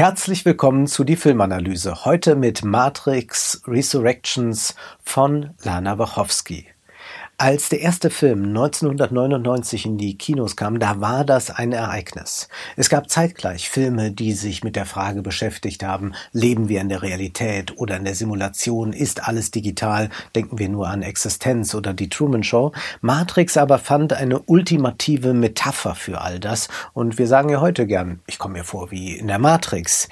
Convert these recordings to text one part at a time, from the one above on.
Herzlich willkommen zu die Filmanalyse. Heute mit Matrix Resurrections von Lana Wachowski. Als der erste Film 1999 in die Kinos kam, da war das ein Ereignis. Es gab zeitgleich Filme, die sich mit der Frage beschäftigt haben, leben wir in der Realität oder in der Simulation, ist alles digital, denken wir nur an Existenz oder die Truman Show. Matrix aber fand eine ultimative Metapher für all das und wir sagen ja heute gern, ich komme mir vor wie in der Matrix.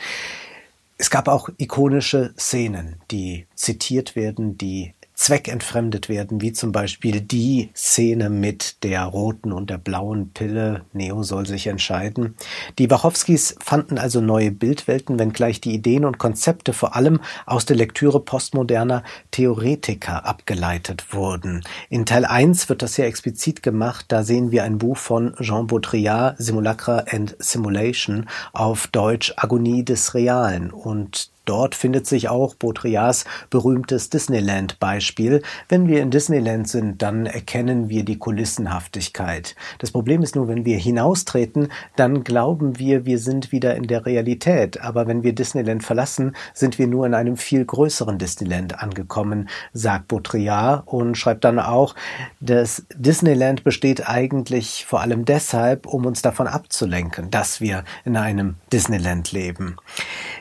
Es gab auch ikonische Szenen, die zitiert werden, die zweckentfremdet werden, wie zum Beispiel die Szene mit der roten und der blauen Pille. Neo soll sich entscheiden. Die Wachowskis fanden also neue Bildwelten, wenngleich die Ideen und Konzepte vor allem aus der Lektüre postmoderner Theoretiker abgeleitet wurden. In Teil 1 wird das sehr explizit gemacht. Da sehen wir ein Buch von Jean Baudrillard, Simulacra and Simulation, auf Deutsch Agonie des Realen. Und Dort findet sich auch Baudrillards berühmtes Disneyland-Beispiel. Wenn wir in Disneyland sind, dann erkennen wir die Kulissenhaftigkeit. Das Problem ist nur, wenn wir hinaustreten, dann glauben wir, wir sind wieder in der Realität. Aber wenn wir Disneyland verlassen, sind wir nur in einem viel größeren Disneyland angekommen, sagt Baudrillard und schreibt dann auch, dass Disneyland besteht eigentlich vor allem deshalb, um uns davon abzulenken, dass wir in einem Disneyland leben.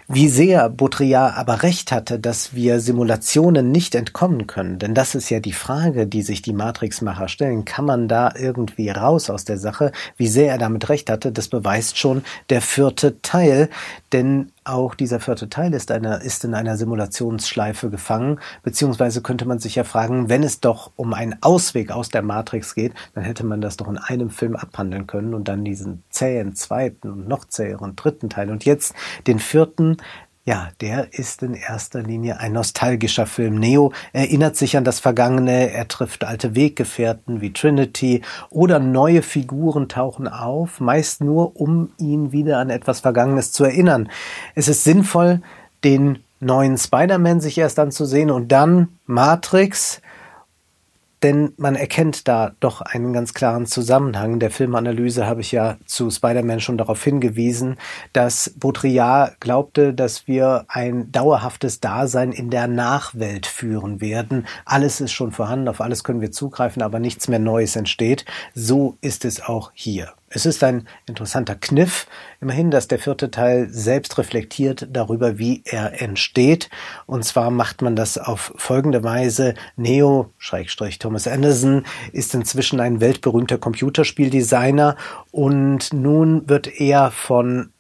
Wie sehr Baudrillard aber recht hatte, dass wir Simulationen nicht entkommen können, denn das ist ja die Frage, die sich die Matrix-Macher stellen. Kann man da irgendwie raus aus der Sache? Wie sehr er damit recht hatte, das beweist schon der vierte Teil, denn auch dieser vierte Teil ist, einer, ist in einer Simulationsschleife gefangen, beziehungsweise könnte man sich ja fragen, wenn es doch um einen Ausweg aus der Matrix geht, dann hätte man das doch in einem Film abhandeln können und dann diesen zähen zweiten und noch zäheren dritten Teil. Und jetzt den vierten, ja, der ist in erster Linie ein nostalgischer Film. Neo erinnert sich an das Vergangene, er trifft alte Weggefährten wie Trinity oder neue Figuren tauchen auf, meist nur um ihn wieder an etwas Vergangenes zu erinnern. Es ist sinnvoll, den neuen Spider-Man sich erst anzusehen und dann Matrix, denn man erkennt da doch einen ganz klaren Zusammenhang. Der Filmanalyse habe ich ja zu Spider-Man schon darauf hingewiesen, dass Baudrillard glaubte, dass wir ein dauerhaftes Dasein in der Nachwelt führen werden. Alles ist schon vorhanden, auf alles können wir zugreifen, aber nichts mehr Neues entsteht. So ist es auch hier. Es ist ein interessanter Kniff, immerhin, dass der vierte Teil selbst reflektiert darüber, wie er entsteht. Und zwar macht man das auf folgende Weise. Neo, Schrägstrich Thomas Anderson, ist inzwischen ein weltberühmter Computerspieldesigner und nun wird er von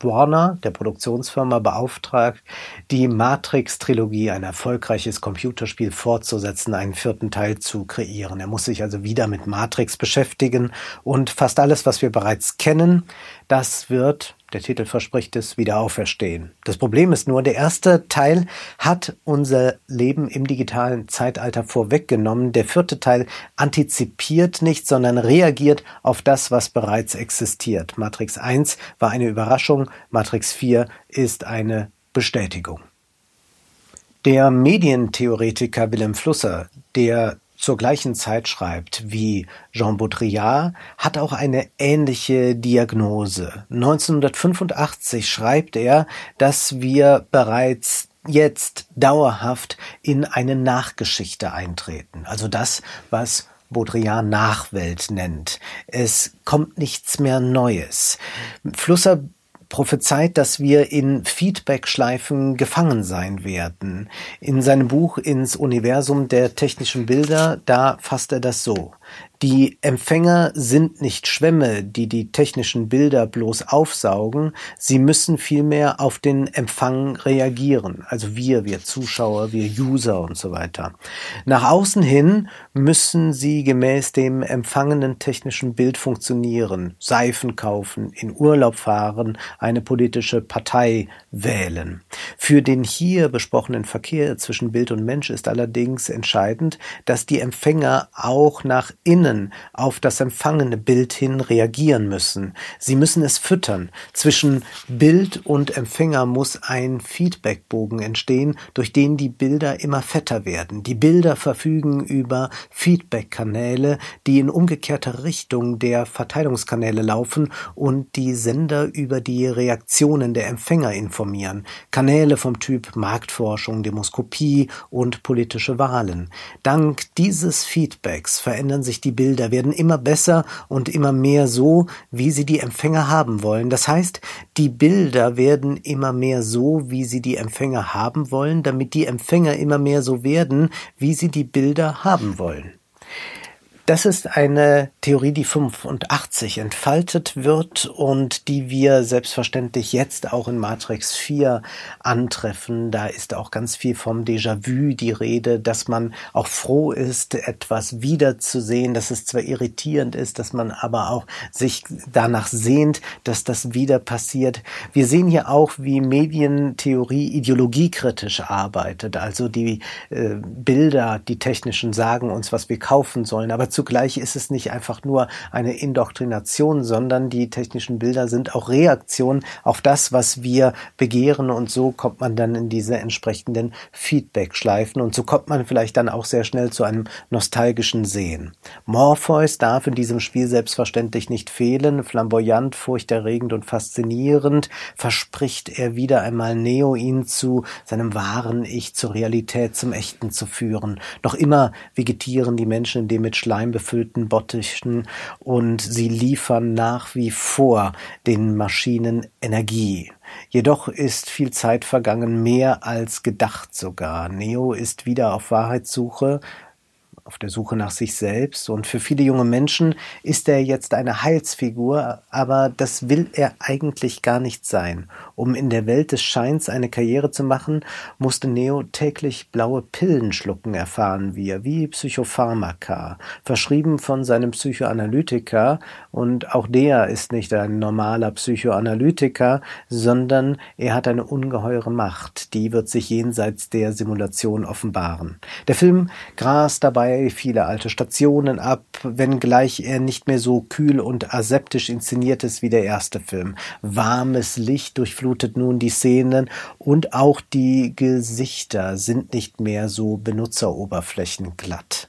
Warner, der Produktionsfirma, beauftragt, die Matrix-Trilogie, ein erfolgreiches Computerspiel fortzusetzen, einen vierten Teil zu kreieren. Er muss sich also wieder mit Matrix beschäftigen und fast alles, was wir bereits kennen, das wird der Titel verspricht es, wieder auferstehen. Das Problem ist nur, der erste Teil hat unser Leben im digitalen Zeitalter vorweggenommen. Der vierte Teil antizipiert nicht, sondern reagiert auf das, was bereits existiert. Matrix 1 war eine Überraschung, Matrix 4 ist eine Bestätigung. Der Medientheoretiker Willem Flusser, der zur gleichen Zeit schreibt wie Jean Baudrillard, hat auch eine ähnliche Diagnose. 1985 schreibt er, dass wir bereits jetzt dauerhaft in eine Nachgeschichte eintreten. Also das, was Baudrillard Nachwelt nennt. Es kommt nichts mehr Neues. Flusser prophezeit, dass wir in Feedback-Schleifen gefangen sein werden. In seinem Buch Ins Universum der technischen Bilder, da fasst er das so. Die Empfänger sind nicht Schwämme, die die technischen Bilder bloß aufsaugen, sie müssen vielmehr auf den Empfang reagieren, also wir, wir Zuschauer, wir User und so weiter. Nach außen hin müssen sie gemäß dem empfangenen technischen Bild funktionieren, Seifen kaufen, in Urlaub fahren, eine politische Partei wählen. Für den hier besprochenen Verkehr zwischen Bild und Mensch ist allerdings entscheidend, dass die Empfänger auch nach innen Maschinen auf das empfangene Bild hin reagieren müssen. Sie müssen es füttern. Zwischen Bild und Empfänger muss ein Feedbackbogen entstehen, durch den die Bilder immer fetter werden. Die Bilder verfügen über Feedbackkanäle, die in umgekehrter Richtung der Verteilungskanäle laufen und die Sender über die Reaktionen der Empfänger informieren. Kanäle vom Typ Marktforschung, Demoskopie und politische Wahlen. Dank dieses Feedbacks verändern sich die Bilder, werden immer besser und immer mehr so, wie sie die Empfänger haben wollen. Das heißt, die Bilder werden immer mehr so, wie sie die Empfänger haben wollen, damit die Empfänger immer mehr so werden, wie sie die Bilder haben wollen. Das ist eine Theorie, die 85 entfaltet wird und die wir selbstverständlich jetzt auch in Matrix 4 antreffen. Da ist auch ganz viel vom Déjà-vu die Rede, dass man auch froh ist, etwas wiederzusehen, dass es zwar irritierend ist, dass man aber auch sich danach sehnt, dass das wieder passiert. Wir sehen hier auch, wie Medientheorie ideologiekritisch arbeitet. Also die äh, Bilder, die technischen sagen uns, was wir kaufen sollen, aber zugleich ist es nicht einfach nur eine Indoktrination, sondern die technischen Bilder sind auch Reaktion auf das, was wir begehren und so kommt man dann in diese entsprechenden Feedback-Schleifen und so kommt man vielleicht dann auch sehr schnell zu einem nostalgischen Sehen. Morpheus darf in diesem Spiel selbstverständlich nicht fehlen, flamboyant, furchterregend und faszinierend verspricht er wieder einmal Neo ihn zu seinem wahren Ich, zur Realität, zum Echten zu führen. Noch immer vegetieren die Menschen in dem mit Schleim befüllten Bottichen und sie liefern nach wie vor den Maschinen Energie. Jedoch ist viel Zeit vergangen, mehr als gedacht sogar. Neo ist wieder auf Wahrheitssuche, auf der Suche nach sich selbst. Und für viele junge Menschen ist er jetzt eine Heilsfigur, aber das will er eigentlich gar nicht sein. Um in der Welt des Scheins eine Karriere zu machen, musste Neo täglich blaue Pillen schlucken, erfahren wir, wie Psychopharmaka, verschrieben von seinem Psychoanalytiker. Und auch der ist nicht ein normaler Psychoanalytiker, sondern er hat eine ungeheure Macht. Die wird sich jenseits der Simulation offenbaren. Der Film grast dabei dabei viele alte Stationen ab, wenngleich er nicht mehr so kühl und aseptisch inszeniert ist wie der erste Film. Warmes Licht durchflutet nun die Szenen und auch die Gesichter sind nicht mehr so benutzeroberflächenglatt.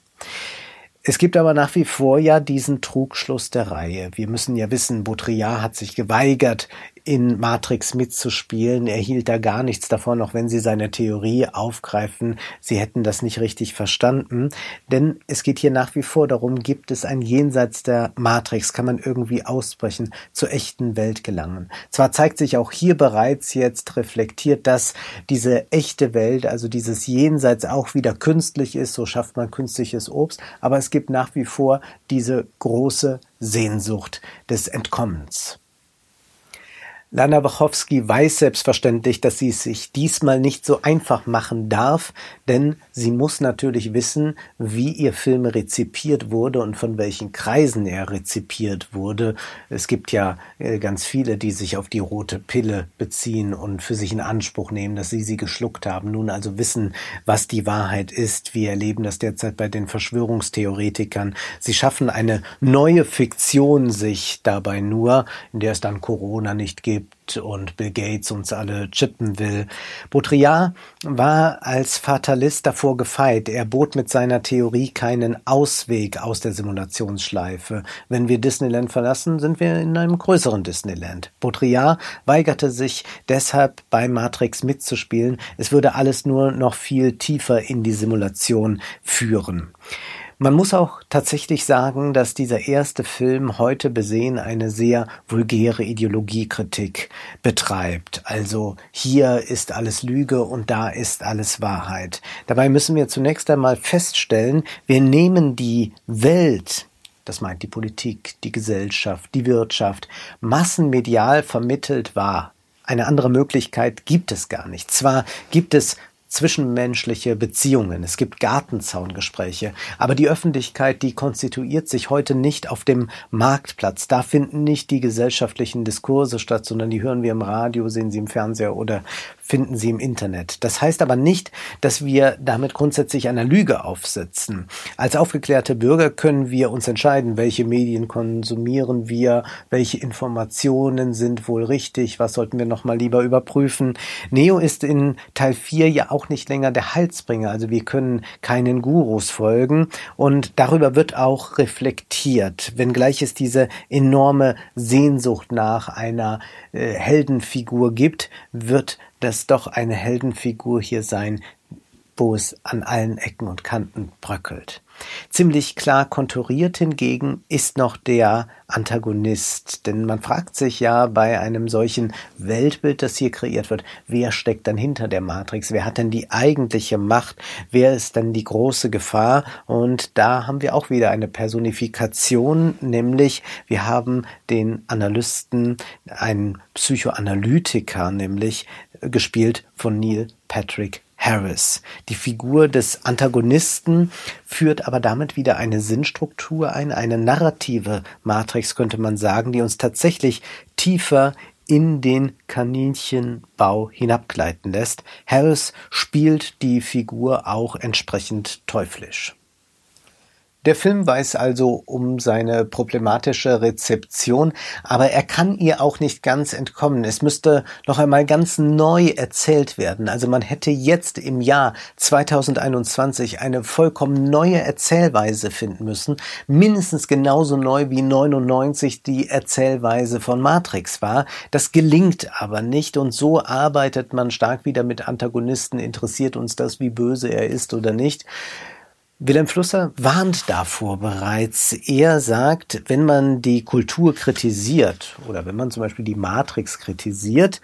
Es gibt aber nach wie vor ja diesen Trugschluss der Reihe. Wir müssen ja wissen, Baudrillard hat sich geweigert, in Matrix mitzuspielen. Er hielt da gar nichts davon, auch wenn sie seine Theorie aufgreifen. Sie hätten das nicht richtig verstanden. Denn es geht hier nach wie vor darum, gibt es ein Jenseits der Matrix? Kann man irgendwie ausbrechen, zur echten Welt gelangen? Zwar zeigt sich auch hier bereits jetzt reflektiert, dass diese echte Welt, also dieses Jenseits auch wieder künstlich ist. So schafft man künstliches Obst. Aber es gibt nach wie vor diese große Sehnsucht des Entkommens. Lana Wachowski weiß selbstverständlich, dass sie es sich diesmal nicht so einfach machen darf, denn sie muss natürlich wissen, wie ihr Film rezipiert wurde und von welchen Kreisen er rezipiert wurde. Es gibt ja äh, ganz viele, die sich auf die rote Pille beziehen und für sich in Anspruch nehmen, dass sie sie geschluckt haben, nun also wissen, was die Wahrheit ist. Wir erleben das derzeit bei den Verschwörungstheoretikern. Sie schaffen eine neue Fiktion sich dabei nur, in der es dann Corona nicht gibt gibt und Bill Gates uns alle chippen will. Baudrillard war als Fatalist davor gefeit. Er bot mit seiner Theorie keinen Ausweg aus der Simulationsschleife. Wenn wir Disneyland verlassen, sind wir in einem größeren Disneyland. Baudrillard weigerte sich deshalb bei Matrix mitzuspielen. Es würde alles nur noch viel tiefer in die Simulation führen. Man muss auch tatsächlich sagen, dass dieser erste Film heute besehen eine sehr vulgäre Ideologiekritik betreibt. Also hier ist alles Lüge und da ist alles Wahrheit. Dabei müssen wir zunächst einmal feststellen, wir nehmen die Welt, das meint die Politik, die Gesellschaft, die Wirtschaft, massenmedial vermittelt wahr. Eine andere Möglichkeit gibt es gar nicht. Zwar gibt es zwischenmenschliche Beziehungen, es gibt Gartenzaungespräche, aber die Öffentlichkeit, die konstituiert sich heute nicht auf dem Marktplatz. Da finden nicht die gesellschaftlichen Diskurse statt, sondern die hören wir im Radio, sehen sie im Fernseher oder finden Sie im Internet. Das heißt aber nicht, dass wir damit grundsätzlich einer Lüge aufsitzen. Als aufgeklärte Bürger können wir uns entscheiden, welche Medien konsumieren wir, welche Informationen sind wohl richtig, was sollten wir nochmal lieber überprüfen. Neo ist in Teil 4 ja auch nicht länger der Heilsbringer, also wir können keinen Gurus folgen und darüber wird auch reflektiert, wenngleich es diese enorme Sehnsucht nach einer äh, Heldenfigur gibt, wird das doch eine Heldenfigur hier sein, wo es an allen Ecken und Kanten bröckelt. Ziemlich klar konturiert hingegen ist noch der Antagonist, denn man fragt sich ja bei einem solchen Weltbild, das hier kreiert wird, wer steckt dann hinter der Matrix, wer hat denn die eigentliche Macht, wer ist dann die große Gefahr? Und da haben wir auch wieder eine Personifikation, nämlich wir haben den Analysten, einen Psychoanalytiker, nämlich gespielt von Neil Patrick Harris. Die Figur des Antagonisten führt aber damit wieder eine Sinnstruktur ein, eine narrative Matrix könnte man sagen, die uns tatsächlich tiefer in den Kaninchenbau hinabgleiten lässt. Harris spielt die Figur auch entsprechend teuflisch. Der Film weiß also um seine problematische Rezeption, aber er kann ihr auch nicht ganz entkommen. Es müsste noch einmal ganz neu erzählt werden. Also man hätte jetzt im Jahr 2021 eine vollkommen neue Erzählweise finden müssen, mindestens genauso neu wie 99 die Erzählweise von Matrix war. Das gelingt aber nicht und so arbeitet man stark wieder mit Antagonisten. Interessiert uns das, wie böse er ist oder nicht? Wilhelm Flusser warnt davor bereits. Er sagt, wenn man die Kultur kritisiert oder wenn man zum Beispiel die Matrix kritisiert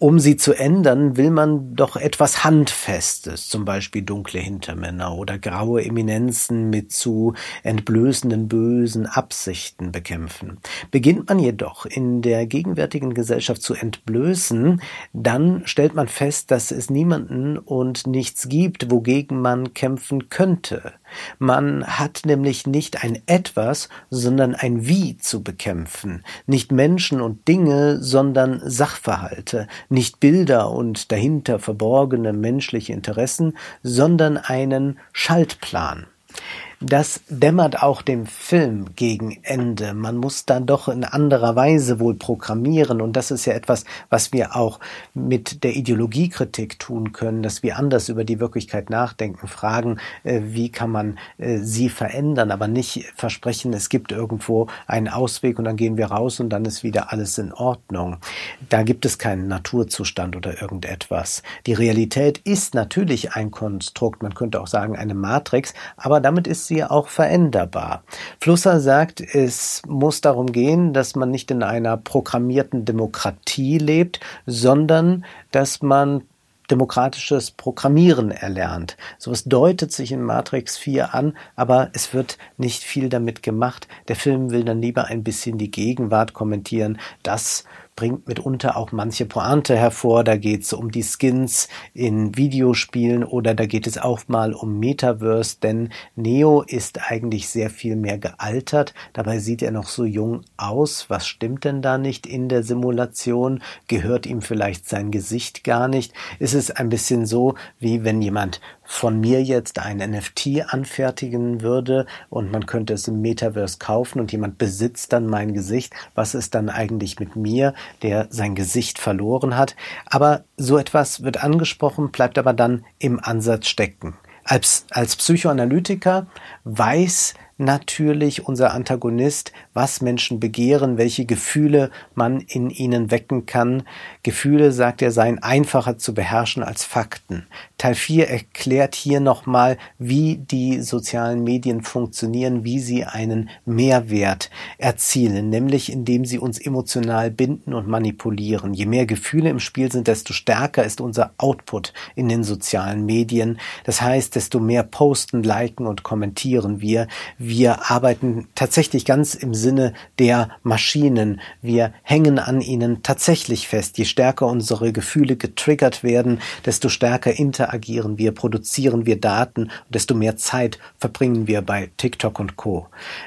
um sie zu ändern, will man doch etwas Handfestes, zum Beispiel dunkle Hintermänner oder graue Eminenzen mit zu entblößenden bösen Absichten bekämpfen. Beginnt man jedoch in der gegenwärtigen Gesellschaft zu entblößen, dann stellt man fest, dass es niemanden und nichts gibt, wogegen man kämpfen könnte. Man hat nämlich nicht ein etwas, sondern ein wie zu bekämpfen, nicht Menschen und Dinge, sondern Sachverhalte, nicht Bilder und dahinter verborgene menschliche Interessen, sondern einen Schaltplan. Das dämmert auch dem Film gegen Ende. Man muss dann doch in anderer Weise wohl programmieren. Und das ist ja etwas, was wir auch mit der Ideologiekritik tun können, dass wir anders über die Wirklichkeit nachdenken, fragen, äh, wie kann man äh, sie verändern, aber nicht versprechen, es gibt irgendwo einen Ausweg und dann gehen wir raus und dann ist wieder alles in Ordnung. Da gibt es keinen Naturzustand oder irgendetwas. Die Realität ist natürlich ein Konstrukt, man könnte auch sagen eine Matrix, aber damit ist sie auch veränderbar. Flusser sagt, es muss darum gehen, dass man nicht in einer programmierten Demokratie lebt, sondern dass man demokratisches Programmieren erlernt. Sowas deutet sich in Matrix 4 an, aber es wird nicht viel damit gemacht. Der Film will dann lieber ein bisschen die Gegenwart kommentieren. Das bringt mitunter auch manche Pointe hervor. Da geht es um die Skins in Videospielen oder da geht es auch mal um Metaverse, denn Neo ist eigentlich sehr viel mehr gealtert. Dabei sieht er noch so jung aus. Was stimmt denn da nicht in der Simulation? Gehört ihm vielleicht sein Gesicht gar nicht? Ist es ein bisschen so, wie wenn jemand von mir jetzt ein NFT anfertigen würde und man könnte es im Metaverse kaufen und jemand besitzt dann mein Gesicht, was ist dann eigentlich mit mir, der sein Gesicht verloren hat? Aber so etwas wird angesprochen, bleibt aber dann im Ansatz stecken. Als, als Psychoanalytiker weiß natürlich unser Antagonist, was Menschen begehren, welche Gefühle man in ihnen wecken kann. Gefühle, sagt er, seien einfacher zu beherrschen als Fakten. Teil 4 erklärt hier nochmal, wie die sozialen Medien funktionieren, wie sie einen Mehrwert erzielen, nämlich indem sie uns emotional binden und manipulieren. Je mehr Gefühle im Spiel sind, desto stärker ist unser Output in den sozialen Medien. Das heißt, desto mehr posten, liken und kommentieren wir. Wir arbeiten tatsächlich ganz im Sinne der Maschinen. Wir hängen an ihnen tatsächlich fest. Je stärker unsere Gefühle getriggert werden, desto stärker interagieren wir, produzieren wir Daten desto mehr Zeit verbringen wir bei TikTok und Co.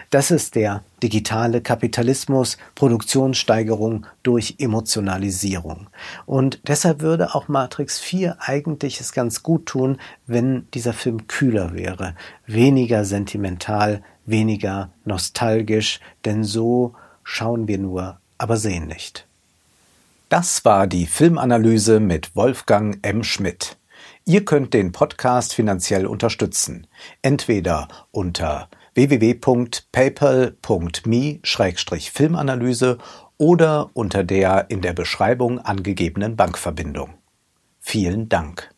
Das ist der digitale Kapitalismus, Produktionssteigerung durch Emotionalisierung. Und deshalb würde auch Matrix 4 eigentlich es ganz gut tun, wenn dieser Film kühler wäre, weniger sentimental, weniger nostalgisch, denn so schauen wir nur, aber sehen nicht. Das war die Filmanalyse mit Wolfgang M. Schmidt. Ihr könnt den Podcast finanziell unterstützen, entweder unter www.paypal.me-filmanalyse oder unter der in der Beschreibung angegebenen Bankverbindung. Vielen Dank.